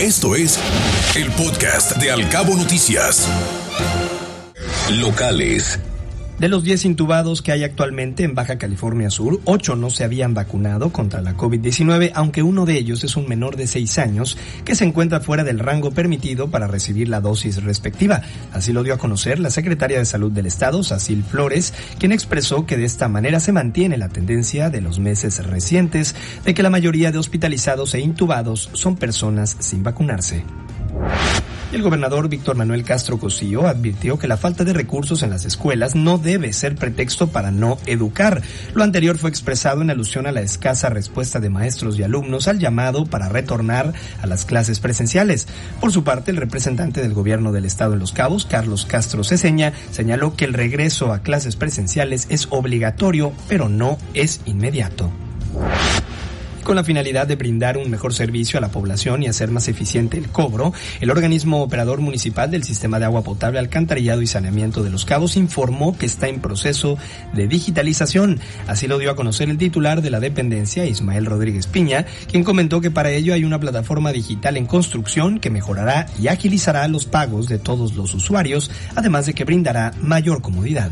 Esto es el podcast de Alcabo Noticias. Locales. De los 10 intubados que hay actualmente en Baja California Sur, 8 no se habían vacunado contra la COVID-19, aunque uno de ellos es un menor de 6 años que se encuentra fuera del rango permitido para recibir la dosis respectiva. Así lo dio a conocer la secretaria de Salud del Estado, Sacil Flores, quien expresó que de esta manera se mantiene la tendencia de los meses recientes de que la mayoría de hospitalizados e intubados son personas sin vacunarse. El gobernador Víctor Manuel Castro Cosío advirtió que la falta de recursos en las escuelas no debe ser pretexto para no educar. Lo anterior fue expresado en alusión a la escasa respuesta de maestros y alumnos al llamado para retornar a las clases presenciales. Por su parte, el representante del gobierno del estado en Los Cabos, Carlos Castro Ceseña, señaló que el regreso a clases presenciales es obligatorio, pero no es inmediato con la finalidad de brindar un mejor servicio a la población y hacer más eficiente el cobro, el organismo operador municipal del sistema de agua potable, alcantarillado y saneamiento de Los Cabos informó que está en proceso de digitalización. Así lo dio a conocer el titular de la dependencia, Ismael Rodríguez Piña, quien comentó que para ello hay una plataforma digital en construcción que mejorará y agilizará los pagos de todos los usuarios, además de que brindará mayor comodidad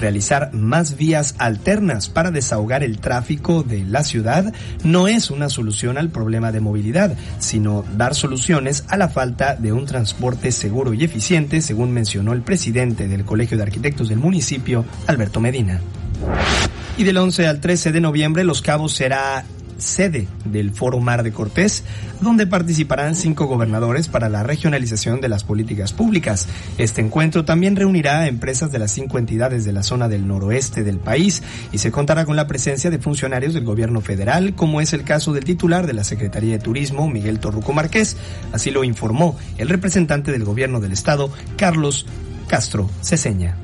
realizar más vías alternas para desahogar el tráfico de la ciudad no es una solución al problema de movilidad, sino dar soluciones a la falta de un transporte seguro y eficiente, según mencionó el presidente del Colegio de Arquitectos del municipio, Alberto Medina. Y del 11 al 13 de noviembre Los Cabos será sede del Foro Mar de Cortés, donde participarán cinco gobernadores para la regionalización de las políticas públicas. Este encuentro también reunirá a empresas de las cinco entidades de la zona del noroeste del país y se contará con la presencia de funcionarios del gobierno federal, como es el caso del titular de la Secretaría de Turismo, Miguel Torruco Márquez. Así lo informó el representante del gobierno del estado, Carlos Castro Ceseña.